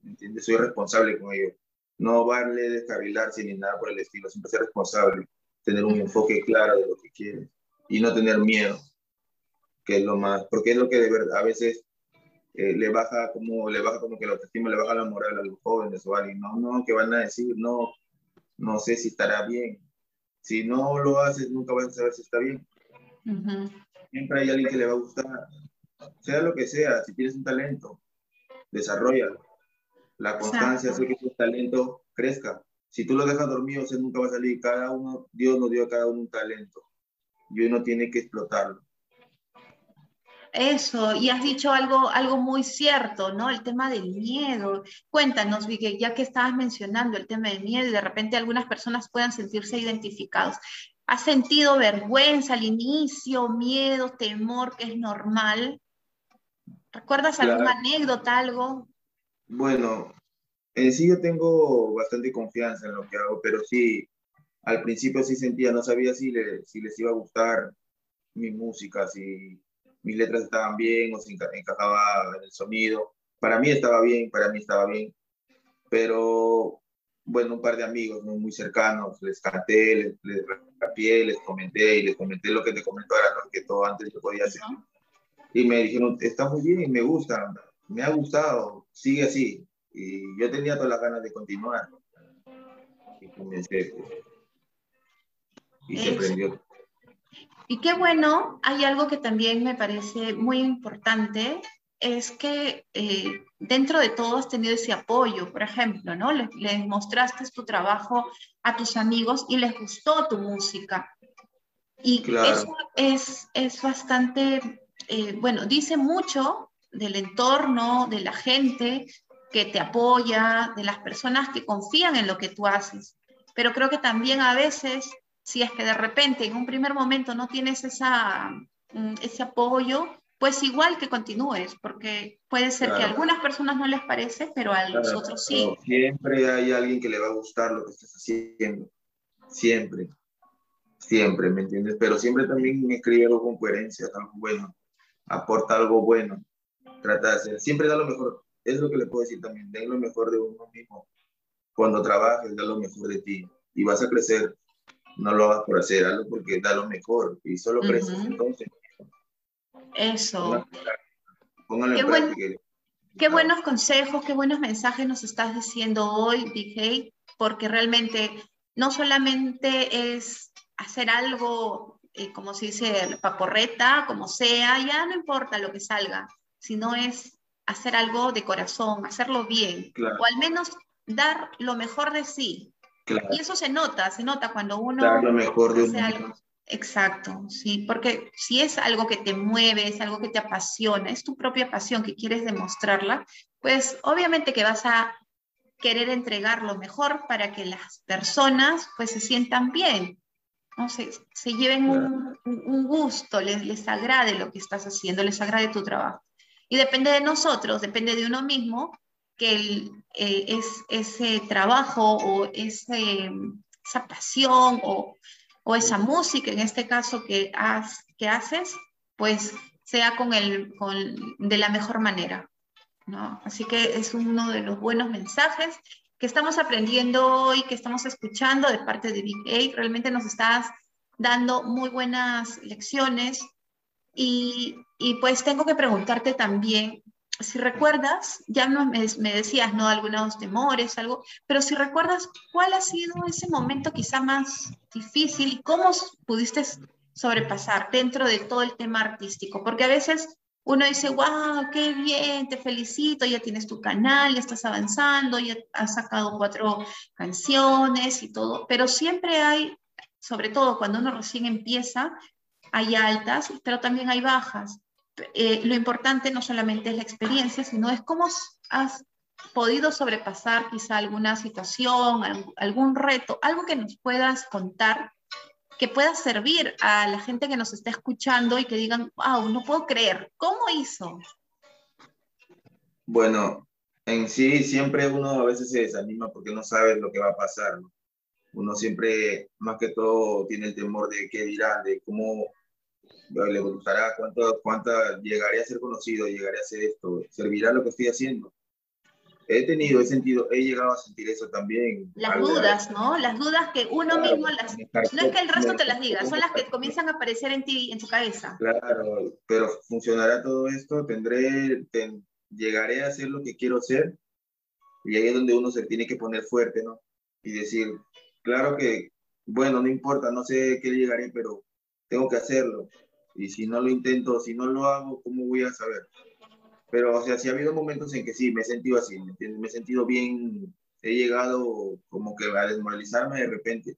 ¿entiendes? Soy responsable con ello. No vale descarrilarse ni nada por el estilo, siempre ser responsable, tener un enfoque claro de lo que quieres y no tener miedo, que es lo más, porque es lo que de verdad a veces eh, le baja como le baja como que la autoestima, le baja la moral a los jóvenes o alguien. No, no, que van a decir, no, no sé si estará bien. Si no lo haces, nunca vas a saber si está bien. Siempre hay alguien que le va a gustar, sea lo que sea, si tienes un talento, desarrollalo. La constancia hace que tu talento crezca. Si tú lo dejas dormido, o nunca va a salir. Cada uno, Dios nos dio a cada uno un talento y uno tiene que explotarlo. Eso, y has dicho algo, algo muy cierto, ¿no? El tema del miedo. Cuéntanos, Vicky, ya que estabas mencionando el tema del miedo y de repente algunas personas puedan sentirse identificados. ¿Has sentido vergüenza al inicio, miedo, temor, que es normal? ¿Recuerdas alguna anécdota, algo? Bueno, en sí yo tengo bastante confianza en lo que hago, pero sí, al principio sí sentía, no sabía si, si les iba a gustar mi música, si mis letras estaban bien o se encajaba en el sonido. Para mí estaba bien, para mí estaba bien. Pero, bueno, un par de amigos muy cercanos, les canté, les, les les comenté y les comenté lo que te comento ahora, que todo antes yo podía hacer. Y me dijeron, está muy bien, me gusta, me ha gustado, sigue así. Y yo tenía todas las ganas de continuar. Y comencé. Pues, y se prendió y qué bueno, hay algo que también me parece muy importante, es que eh, dentro de todo has tenido ese apoyo, por ejemplo, ¿no? Les, mostraste tu trabajo a tus amigos y les gustó tu música. Y eso es, es bastante, eh, bueno, dice mucho del entorno, de la gente que te apoya, de las personas que confían en lo que tú haces. Pero creo que también a veces si es que de repente en un primer momento no tienes esa, mm, ese apoyo, pues igual que continúes, porque puede ser que a algunas personas no les parece, pero a los otros sí. Siempre hay alguien que le va a gustar lo que estás haciendo, siempre, siempre, ¿me entiendes? Pero siempre también escribe algo con coherencia, algo bueno, aporta algo bueno, trata de hacer, siempre da lo mejor, es lo que le puedo decir también, den lo mejor de uno mismo. Cuando trabajes, da lo mejor de ti. Y vas a crecer no lo hagas por hacer, algo porque da lo mejor y solo creces entonces. Eso. qué, qué buenos consejos, qué buenos mensajes nos estás diciendo hoy, DJ, porque realmente no solamente es hacer algo, eh, como se dice, paporreta, como sea, ya no importa lo que salga, sino es hacer algo de corazón, hacerlo bien, o al menos dar lo mejor de sí, y eso se nota, se nota cuando uno lo mejor de hace algo. Exacto, sí, porque si es algo que te mueve, es algo que te apasiona, es tu propia pasión que quieres demostrarla, pues obviamente que vas a querer entregar lo mejor para que las personas pues se sientan bien, ¿no? se, se lleven un, un, gusto, les, les agrade lo que estás haciendo, les agrade tu trabajo. Y depende de nosotros, depende de uno mismo, que eh, es, ese trabajo o ese, esa pasión o, o, esa música, en este caso que, has, que haces, pues sea con el, con, de la mejor manera. ¿no? Así que es uno de los buenos mensajes que estamos aprendiendo hoy, que estamos escuchando de parte de Big A. Realmente nos estás dando muy buenas lecciones y, y pues tengo que preguntarte también, si recuerdas, ya me, decías, ¿no? Algunos temores, algo, pero si recuerdas, ¿cuál ha sido ese momento quizá más difícil y cómo pudiste sobrepasar dentro de todo el tema artístico? Porque a veces uno dice, wow, qué bien, te felicito, ya tienes tu canal, ya estás avanzando, ya has sacado cuatro canciones y todo, pero siempre hay, sobre todo cuando uno recién empieza, hay altas, pero también hay bajas. Eh, lo importante no solamente es la experiencia, sino es cómo has podido sobrepasar quizá alguna situación, algún reto, algo que nos puedas contar que pueda servir a la gente que nos está escuchando y que digan, wow, no puedo creer, ¿cómo hizo? Bueno, en sí siempre uno a veces se desanima porque no sabe lo que va a pasar. Uno siempre, más que todo, tiene el temor de qué dirán, de cómo le gustará, cuánto, cuánta llegaré a ser conocido, llegaré a hacer esto, servirá lo que estoy haciendo he tenido, he sentido, he llegado a sentir eso también. Las dudas, ¿no? Las dudas que uno mismo las... No es que el resto te las diga, son las que comienzan a aparecer en ti, en tu cabeza. Claro, pero funcionará todo esto, tendré, llegaré a hacer lo que quiero hacer y ahí es donde uno se tiene que poner fuerte, ¿no? Y decir, claro que, bueno, no importa, no sé qué llegaré, pero tengo que hacerlo. Y si no lo intento, si no lo hago, ¿cómo voy a saber? Pero, o sea, sí ha habido momentos en que sí, me he sentido así, ¿me, me he sentido bien, he llegado como que a desmoralizarme de repente,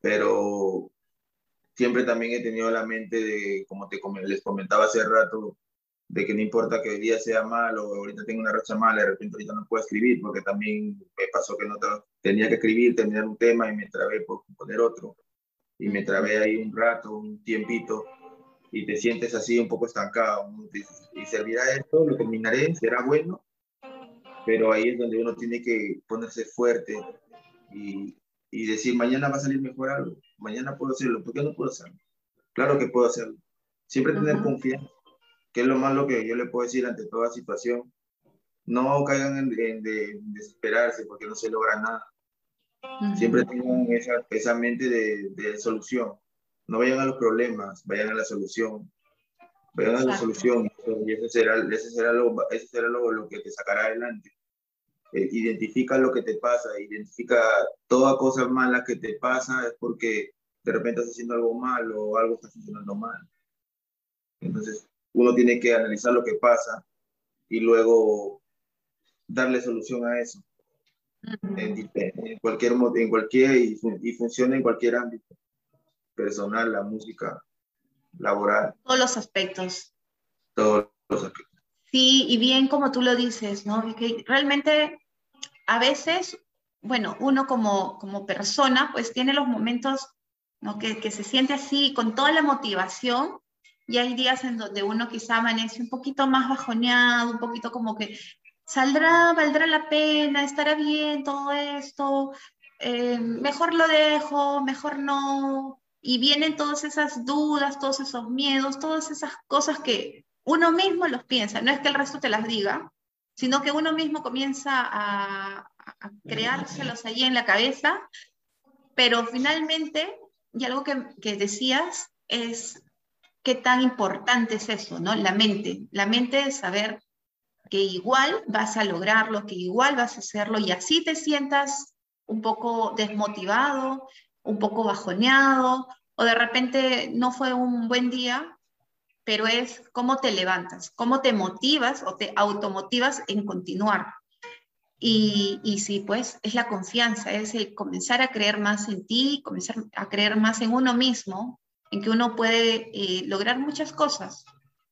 pero siempre también he tenido la mente de, como te, les comentaba hace rato, de que no importa que hoy día sea malo, ahorita tengo una racha mala, de repente ahorita no puedo escribir, porque también me pasó que no tenía que escribir, terminar un tema y me trabé por poner otro, y me trabé ahí un rato, un tiempito, y te sientes así un poco estancado. Y servirá esto, lo terminaré, será bueno, pero ahí es donde uno tiene que ponerse fuerte y, y decir, mañana va a salir mejor algo, mañana puedo hacerlo, ¿por qué no puedo hacerlo? Claro que puedo hacerlo. Siempre tener confianza, que es lo más lo que yo le puedo decir ante toda situación. No caigan en, desesperarse porque no se logra nada. Siempre tengan esa, esa mente de, de solución no vayan a los problemas, vayan a la solución. Vayan a la solución y ese será, ese será, lo, ese será lo, lo que te sacará adelante. Eh, identifica lo que te pasa, identifica toda cosa mala que te pasa es porque de repente estás haciendo algo mal o algo está funcionando mal. Entonces, uno tiene que analizar lo que pasa y luego darle solución a eso. En, cualquier, en cualquier y, y funciona en cualquier ámbito personal, la música, laboral. Todos los aspectos. Todos los aspectos. Sí, y bien como tú lo dices, ¿no? Que realmente a veces, bueno, uno como, como persona, pues tiene los momentos ¿no? que, que se siente así, con toda la motivación, y hay días en donde uno quizá amanece un poquito más bajoneado, un poquito como que saldrá, valdrá la pena, estará bien todo esto, eh, mejor lo dejo, mejor no, y vienen todas esas dudas, todos esos miedos, todas esas cosas que uno mismo los piensa, no es que el resto te las diga, sino que uno mismo comienza a, creárselos allí en la cabeza, pero finalmente, y algo que, que decías es qué tan importante es eso, ¿no? La mente, la mente de saber que igual vas a lograrlo, que igual vas a hacerlo y así te sientas un poco desmotivado, un poco bajoneado o de repente no fue un buen día, pero es cómo te levantas, cómo te motivas o te automotivas en continuar. Y, y sí, pues es la confianza, es el comenzar a creer más en ti, comenzar a creer más en uno mismo, en que uno puede eh, lograr muchas cosas.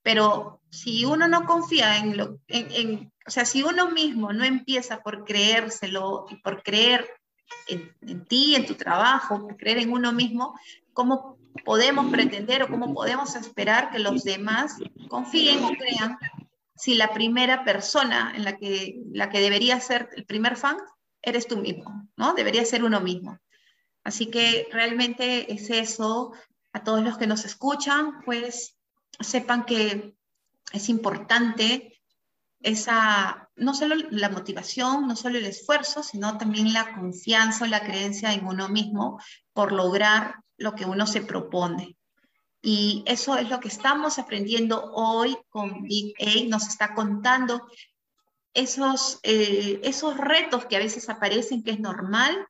Pero si uno no confía en lo, en, o sea, si uno mismo no empieza por creérselo y por creer en, ti, en tu trabajo, creer en uno mismo, ¿cómo podemos pretender o cómo podemos esperar que los demás confíen o crean si la primera persona en la que, la que debería ser el primer fan eres tú mismo, ¿no? Debería ser uno mismo. Así que realmente es eso. A todos los que nos escuchan, pues sepan que es importante esa, no solo la motivación, no solo el esfuerzo, sino también la confianza o la creencia en uno mismo por lograr lo que uno se propone. Y eso es lo que estamos aprendiendo hoy con Big A. Nos está contando esos, eh, esos retos que a veces aparecen, que es normal,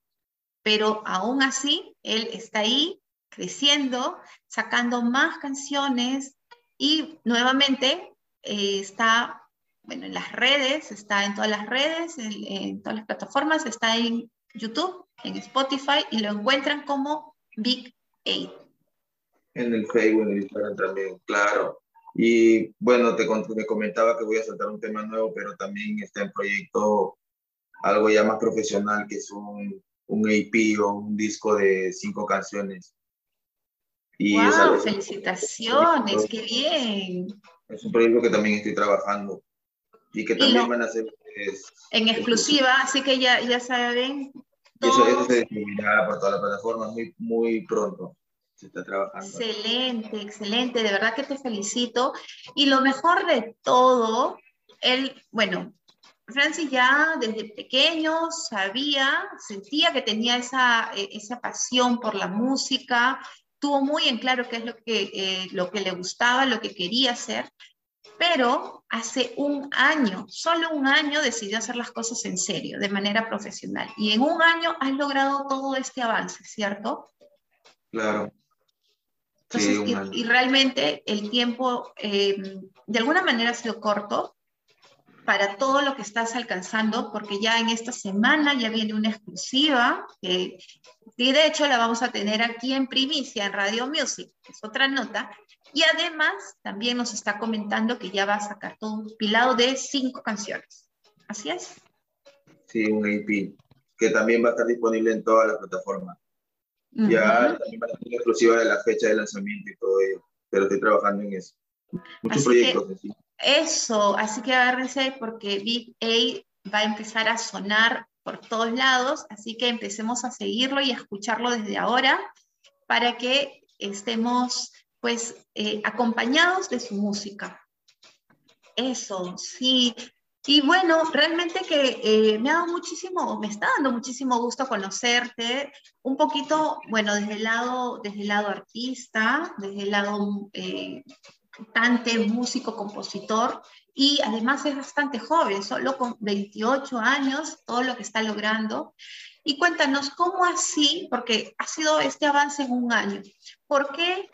pero aún así él está ahí creciendo, sacando más canciones y nuevamente eh, está bueno, en las redes, está en todas las redes, en, todas las plataformas, está en YouTube, en Spotify y lo encuentran como Big Eight. En el Facebook, en Instagram también, claro. Y bueno, te me comentaba que voy a saltar un tema nuevo, pero también está en proyecto algo ya más profesional, que es un, un EP o un disco de cinco canciones. Y wow, felicitaciones, qué bien. Es un proyecto que también estoy trabajando y que también van a ser en exclusiva, así que ya, ya saben. Eso, eso, se distribuirá por toda la plataforma muy, muy pronto. Se está trabajando. Excelente, excelente. De verdad que te felicito. Y lo mejor de todo, él, bueno, Francis ya desde pequeño sabía, sentía que tenía esa, e, esa pasión por la música, tuvo muy en claro qué es lo que, eh, lo que le gustaba, lo que quería hacer, pero hace un año, solo un año, decidió hacer las cosas en serio, de manera profesional. Y en un año has logrado todo este avance, ¿cierto? Claro. sí, y, realmente el tiempo eh, de alguna manera ha sido corto para todo lo que estás alcanzando, porque ya en esta semana ya viene una exclusiva, que, y de hecho la vamos a tener aquí en primicia en Radio Music, es otra nota, y además también nos está comentando que ya va a sacar todo un pilado de cinco canciones. ¿Así es? Sí, un EP, que también va a estar disponible en todas las plataformas. Ya también va a ser exclusiva de la fecha de lanzamiento y todo ello, pero estoy trabajando en eso. Muchos proyectos. Eso, así que agárrense porque Big A va a empezar a sonar por todos lados, así que empecemos a seguirlo y a escucharlo desde ahora para que estemos pues eh, acompañados de su música. Eso, sí. Y bueno, realmente que eh, me ha dado muchísimo, me está dando muchísimo gusto conocerte, un poquito, bueno, desde el lado, desde el lado artista, desde el lado eh, cantante, músico, compositor, y además es bastante joven, solo con 28 años, todo lo que está logrando. Y cuéntanos, ¿cómo así? Porque ha sido este avance en un año. ¿Por qué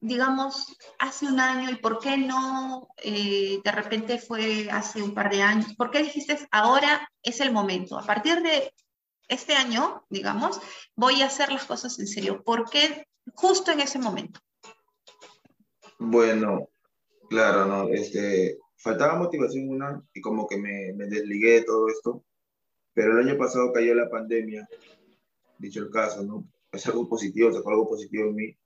digamos, hace un año y por qué no eh, de repente fue hace un par de años? ¿Por qué dijiste ahora es el momento? A partir de este año, digamos, voy a hacer las cosas en serio. ¿Por qué justo en ese momento? Bueno, claro, no, este, faltaba motivación una y como que me, me desligué de todo esto, pero el año pasado cayó la pandemia, dicho el caso, ¿no? Es algo positivo, sacó algo positivo en mí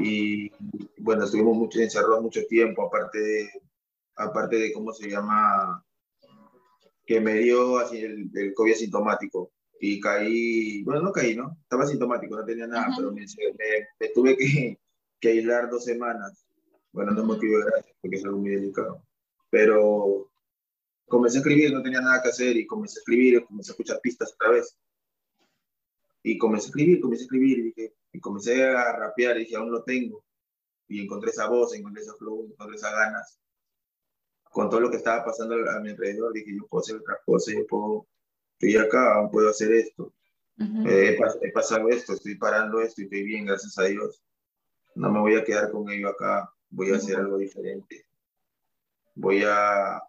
y bueno, estuvimos mucho, encerrados mucho tiempo, aparte de, aparte de cómo se llama, que me dio así el, el COVID asintomático y caí, bueno, no caí, ¿no? Estaba asintomático, no tenía nada, pero me, me, tuve que, que, aislar dos semanas. Bueno, no motivo de gracia, porque es algo muy delicado. Pero comencé a escribir, no tenía nada que hacer y comencé a escribir, comencé a escuchar pistas otra vez. Y comencé a escribir, comencé a escribir y dije, y comencé a rapear y dije, aún lo tengo. Y encontré esa voz, encontré esa flow, encontré esas ganas. Con todo lo que estaba pasando a mi alrededor, dije, yo puedo hacer otras cosas, yo puedo, estoy acá, puedo hacer esto. Eh, he, pasado esto, estoy parando esto y estoy bien, gracias a Dios. No me voy a quedar con ello acá, voy a hacer algo diferente. Voy a,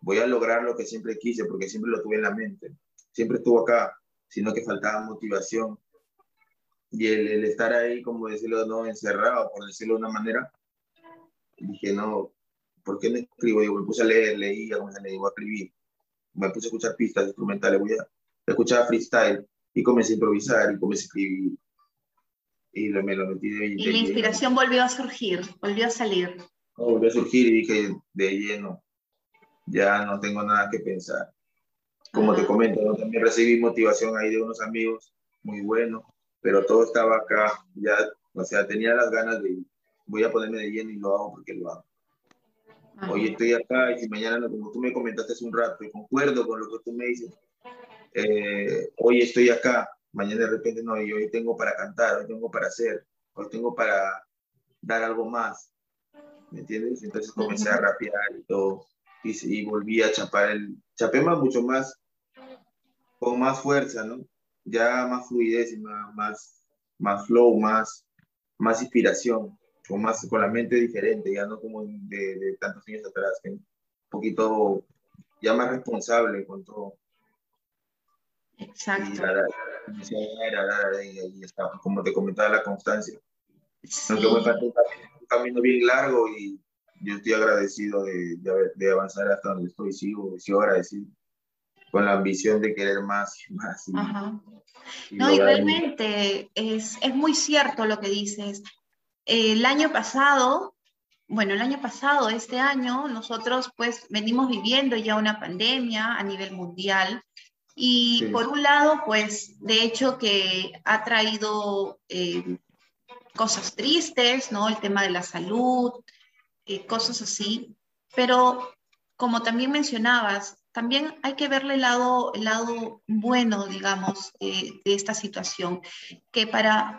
voy a lograr lo que siempre quise, porque siempre lo tuve en la mente. Siempre estuvo acá, sino que faltaba motivación y el, estar ahí, como decirlo, no encerrado, por decirlo de una manera, dije, no, ¿por qué no escribo? Yo me puse a leer, leía, me digo, a escribir. Me puse a escuchar pistas instrumentales, voy a escuchar freestyle y comencé a improvisar y comencé a escribir. Y me lo metí de, Y la inspiración volvió a surgir, volvió a salir. Volvió a surgir y dije de lleno, ya no tengo nada que pensar. Como te comento, también recibí motivación ahí de unos amigos muy buenos pero todo estaba acá, ya, o sea, tenía las ganas de, voy a ponerme de lleno y lo hago porque lo hago. Hoy estoy acá y si mañana, como tú me comentaste hace un rato, y concuerdo con lo que tú me dices, eh, hoy estoy acá, mañana de repente no, y hoy tengo para cantar, hoy tengo para hacer, hoy tengo para dar algo más, ¿me entiendes? Entonces comencé a rapear y todo, y, volví a chapar el, chapé más, mucho más, con más fuerza, ¿no? Ya más fluidez, más, más, más flow, más, más inspiración con, más, con la mente diferente, ya no como de, tantos años atrás, que un poquito ya más responsable con todo. Exacto. Y, está, como te comentaba, la constancia. Sí. Aunque un, un camino bien largo y yo estoy agradecido de, de, avanzar hasta donde estoy, sigo, sigo agradecido con la ambición de querer más y más. no, y realmente es, es muy cierto lo que dices el año pasado, bueno, el año pasado, este año, nosotros pues venimos viviendo ya una pandemia a nivel mundial y por un lado, pues de hecho que ha traído eh, cosas tristes, ¿no? El tema de la salud, eh, cosas así, pero como también mencionabas, también hay que verle el lado, el lado bueno, digamos, de esta situación, que para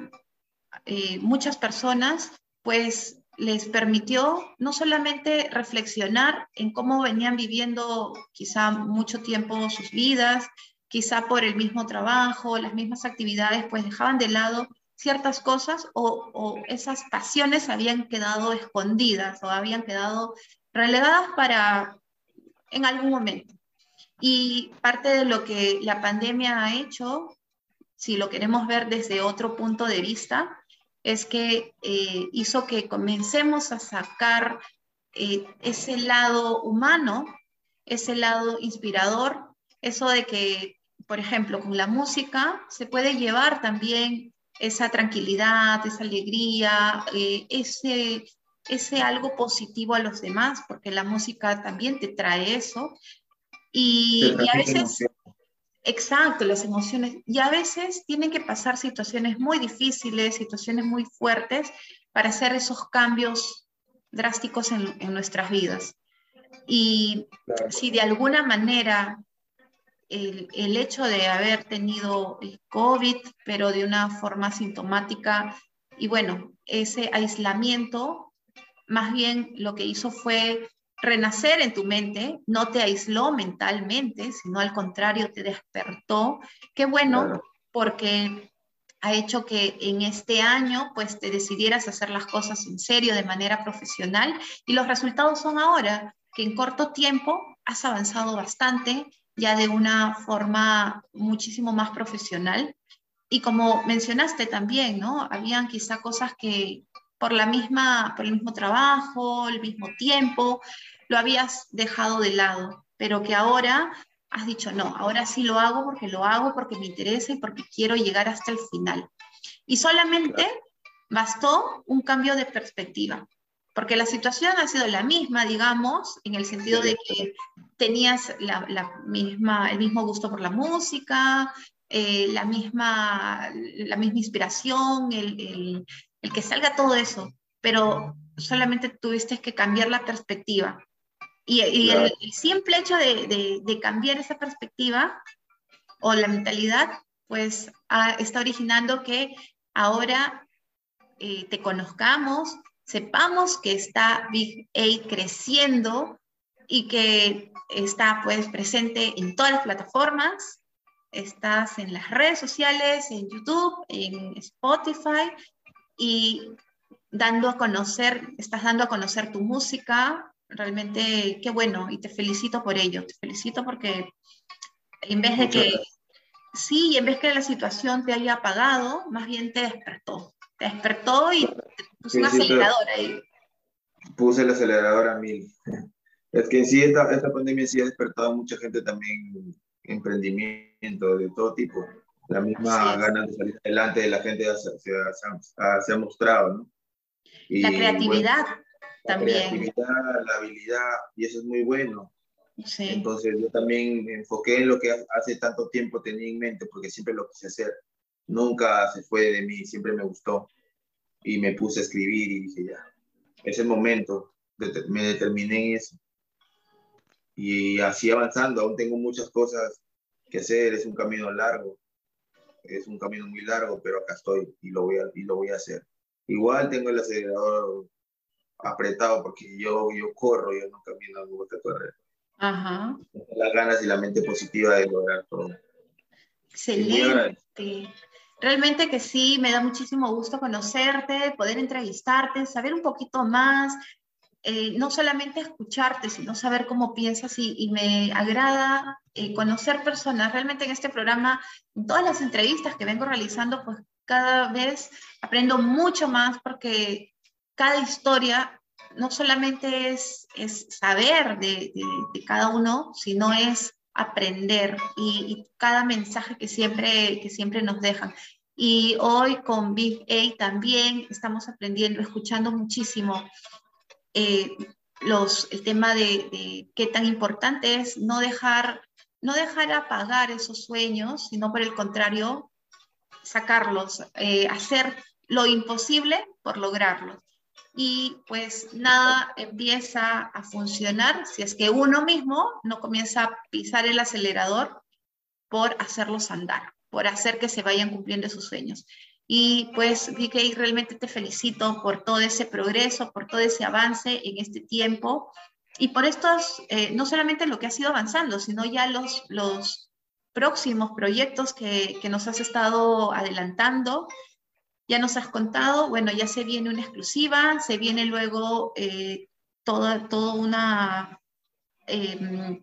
eh, muchas personas, pues les permitió no solamente reflexionar en cómo venían viviendo quizá mucho tiempo sus vidas, quizá por el mismo trabajo, las mismas actividades, pues dejaban de lado ciertas cosas o, esas pasiones habían quedado escondidas o habían quedado relegadas para en algún momento. Y parte de lo que la pandemia ha hecho, si lo queremos ver desde otro punto de vista, es que eh, hizo que comencemos a sacar eh, ese lado humano, ese lado inspirador, eso de que, por ejemplo, con la música se puede llevar también esa tranquilidad, esa alegría, eh, ese, ese algo positivo a los demás, porque la música también te trae eso. Y, y a veces Exacto, las emociones. Y a veces tienen que pasar situaciones muy difíciles, situaciones muy fuertes para hacer esos cambios drásticos en, nuestras vidas. Y si de alguna manera el, el, hecho de haber tenido el COVID, pero de una forma sintomática, y bueno, ese aislamiento, más bien lo que hizo fue renacer en tu mente, no te aisló mentalmente, sino al contrario, te despertó. Qué bueno, porque ha hecho que en este año pues te decidieras hacer las cosas en serio, de manera profesional, y los resultados son ahora, que en corto tiempo has avanzado bastante, ya de una forma muchísimo más profesional. Y como mencionaste también, ¿no? Habían quizá cosas que por la misma, por el mismo trabajo, el mismo tiempo, lo habías dejado de lado, pero que ahora has dicho, no, ahora sí lo hago porque lo hago, porque me interesa y porque quiero llegar hasta el final. Y solamente bastó un cambio de perspectiva, porque la situación ha sido la misma, digamos, en el sentido de que tenías la, misma, el mismo gusto por la música, eh, la, misma, la misma inspiración, el, el que salga todo eso, pero solamente tuviste que cambiar la perspectiva. Y, el, simple hecho de, cambiar esa perspectiva o la mentalidad, pues está originando que ahora eh, te conozcamos, sepamos que está Big A creciendo y que está pues presente en todas las plataformas, estás en las redes sociales, en YouTube, en Spotify y dando a conocer, estás dando a conocer tu música, realmente qué bueno y te felicito por ello, te felicito porque en vez de que, sí, en vez que la situación te haya apagado, más bien te despertó, te despertó y te puso un acelerador ahí. Puse el acelerador a mil. Es que sí, esta, esta pandemia sí ha despertado a mucha gente también emprendimiento de todo tipo. La misma ganas de salir adelante de la gente se, ha, se ha mostrado, ¿no? la creatividad también. La creatividad, la habilidad, y eso es muy bueno. Sí. Entonces yo también me enfoqué en lo que hace tanto tiempo tenía en mente, porque siempre lo quise hacer. Nunca se fue de mí, siempre me gustó. Y me puse a escribir y dije, ya, es el momento. me determiné en eso. Y así avanzando, aún tengo muchas cosas que hacer, es un camino largo, es un camino muy largo, pero acá estoy y lo voy a, y lo voy a hacer. Igual tengo el acelerador apretado porque yo, yo corro, yo no camino, me gusta correr. Ajá. Las ganas y la mente positiva de lograr todo. Excelente. Realmente que sí, me da muchísimo gusto conocerte, poder entrevistarte, saber un poquito más, eh, no solamente escucharte, sino saber cómo piensas y, me agrada eh, conocer personas. Realmente en este programa, en todas las entrevistas que vengo realizando, pues cada vez aprendo mucho más porque cada historia no solamente es, es saber de, cada uno, sino es aprender y, cada mensaje que siempre, que siempre nos dejan. Y hoy con Big A también estamos aprendiendo, escuchando muchísimo eh, los, el tema de, qué tan importante es no dejar, no dejar apagar esos sueños, sino por el contrario, sacarlos, eh, hacer lo imposible por lograrlos y pues nada empieza a funcionar si es que uno mismo no comienza a pisar el acelerador por hacerlos andar, por hacer que se vayan cumpliendo sus sueños. Y pues, VK, realmente te felicito por todo ese progreso, por todo ese avance en este tiempo y por estos, eh, no solamente lo que has ido avanzando, sino ya los, los próximos proyectos que, que nos has estado adelantando ya nos has contado, bueno, ya se viene una exclusiva, se viene luego eh, toda, toda una, em,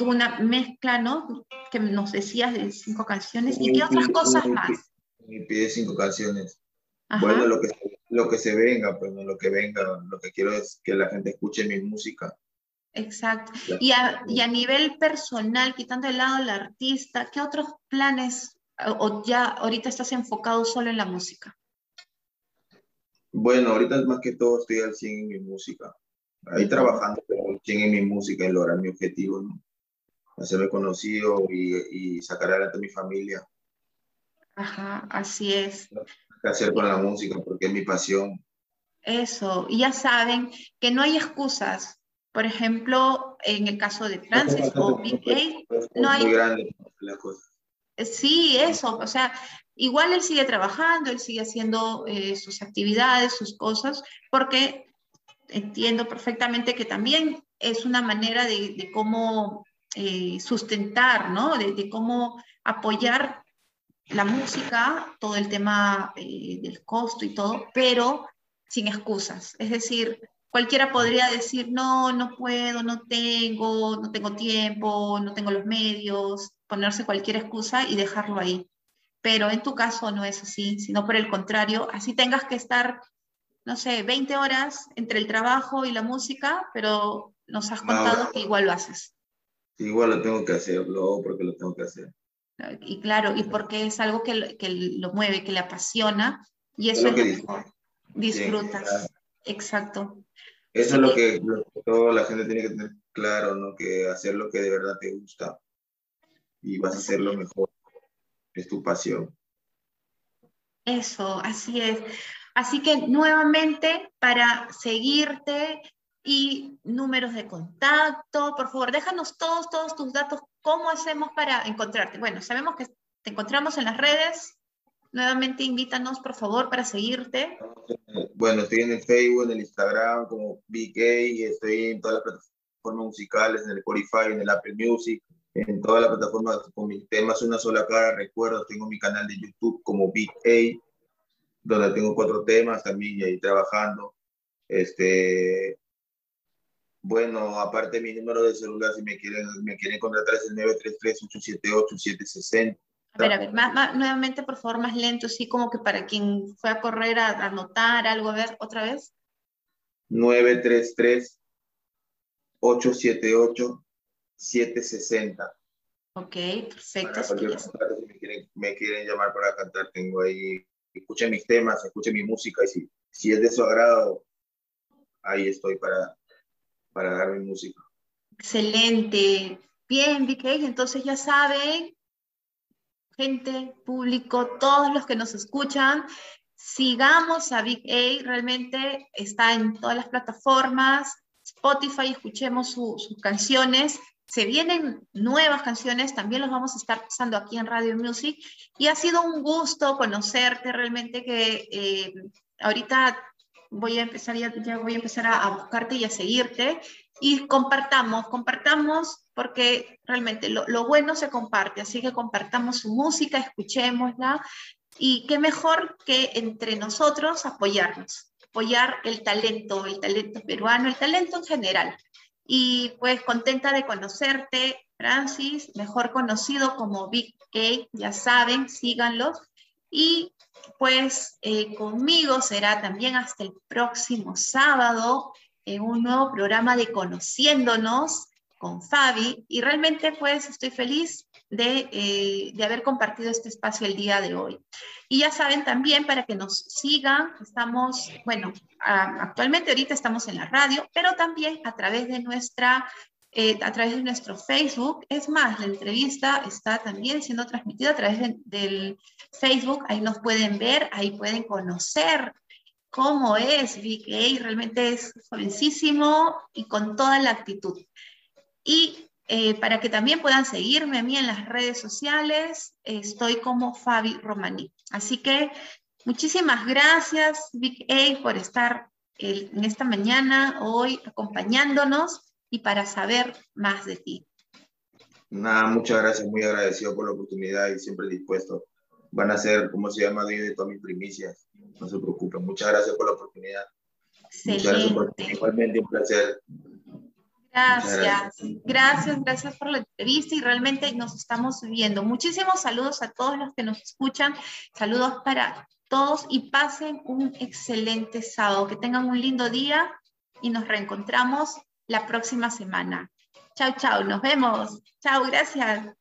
una mezcla, ¿no? Que nos decías de cinco canciones. ¿Y qué otras cosas más? Me pide cinco canciones. Bueno, lo que, lo que se venga, pues no lo que venga, lo que quiero es que la gente escuche mi música. Exacto. Y a, y a nivel personal, quitando de lado al artista, ¿qué otros planes o ya ahorita estás enfocado solo en la música? Bueno, ahorita más que todo estoy al 100 en mi música. Ahí trabajando, pero al 100 en mi música y lograr mi objetivo, ¿no? hacerme conocido y, y sacar adelante a mi familia. Ajá, así es. ¿Qué hacer con la música? Porque es mi pasión. Eso, y ya saben que no hay excusas. Por ejemplo, en el caso de Francis o BK, no hay... Muy grande la cosa. Sí, eso, o sea, igual él sigue trabajando, él sigue haciendo eh, sus actividades, sus cosas, porque entiendo perfectamente que también es una manera de, cómo eh, sustentar, ¿no? De, cómo apoyar la música, todo el tema eh, del costo y todo, pero sin excusas. Es decir, cualquiera podría decir, no, no puedo, no tengo, no tengo tiempo, no tengo los medios, ponerse cualquier excusa y dejarlo ahí. Pero en tu caso no es así, sino por el contrario, así tengas que estar, no sé, 20 horas entre el trabajo y la música, pero nos has contado que igual lo haces. Igual lo tengo que hacer, lo porque lo tengo que hacer. Y claro, y porque es algo que, que lo mueve, que le apasiona, y eso es, lo que disfrutas. Exacto. Eso es lo que, toda la gente tiene que tener claro, ¿no? Que hacer lo que de verdad te gusta y vas a hacer lo mejor. Es tu pasión. Eso, así es. Así que nuevamente, para seguirte y números de contacto, por favor, déjanos todos, todos tus datos. ¿Cómo hacemos para encontrarte? Bueno, sabemos que te encontramos en las redes. Nuevamente, invítanos, por favor, para seguirte. Bueno, estoy en el Facebook, en el Instagram, como BK, estoy en todas las plataformas musicales, en el Spotify, en el Apple Music, en todas las plataformas con mis temas una sola cara. Recuerdo, tengo mi canal de YouTube como A, donde tengo cuatro temas también y ahí trabajando. Este, bueno, aparte mi número de celular, si me quieren, me quieren contratar es el 933-878-760. A ver, a ver, nuevamente, por favor, más lento, así como que para quien fue a correr a, anotar algo, a ver, otra vez. 933 878 760. Ok, perfecto. si me quieren, me quieren, llamar para cantar, tengo ahí, escuchen mis temas, escuchen mi música y si, si es de su agrado, ahí estoy para, para dar mi música. Excelente. Bien, BK, entonces ya saben, gente, público, todos los que nos escuchan, sigamos a Big A, realmente está en todas las plataformas, Spotify, escuchemos sus canciones. Se vienen nuevas canciones, también los vamos a estar pasando aquí en Radio Music. Y ha sido un gusto conocerte, realmente que eh, ahorita voy a empezar, ya, voy a empezar a, buscarte y a seguirte. Y compartamos, compartamos, porque realmente lo, lo bueno se comparte, así que compartamos su música, escuchémosla. Y qué mejor que entre nosotros apoyarnos apoyar el talento, el talento peruano, el talento en general. Y pues contenta de conocerte, Francis, mejor conocido como Big A, ya saben, síganlos. Y pues eh, conmigo será también hasta el próximo sábado en un nuevo programa de Conociéndonos con Fabi. Y realmente pues estoy feliz de, eh, de haber compartido este espacio el día de hoy. Y ya saben también para que nos sigan, estamos, bueno, actualmente ahorita estamos en la radio, pero también a través de nuestra, eh, a través de nuestro Facebook. Es más, la entrevista está también siendo transmitida a través del Facebook. Ahí nos pueden ver, ahí pueden conocer cómo es VK. Realmente es jovencísimo y con toda la actitud. Y eh, para que también puedan seguirme a mí en las redes sociales, estoy como Fabi Romani. Así que muchísimas gracias, Vic A, por estar en esta mañana, hoy, acompañándonos y para saber más de ti. Nada, muchas gracias, muy agradecido por la oportunidad y siempre dispuesto. Van a ser, como se llama, de todas mis primicias. No se preocupen. Muchas gracias por la oportunidad. Muchas gracias por, igualmente un placer Gracias, gracias, gracias por la entrevista y realmente nos estamos viendo. Muchísimos saludos a todos los que nos escuchan, saludos para todos y pasen un excelente sábado, que tengan un lindo día y nos reencontramos la próxima semana. Chao, chao, nos vemos. Chao, gracias.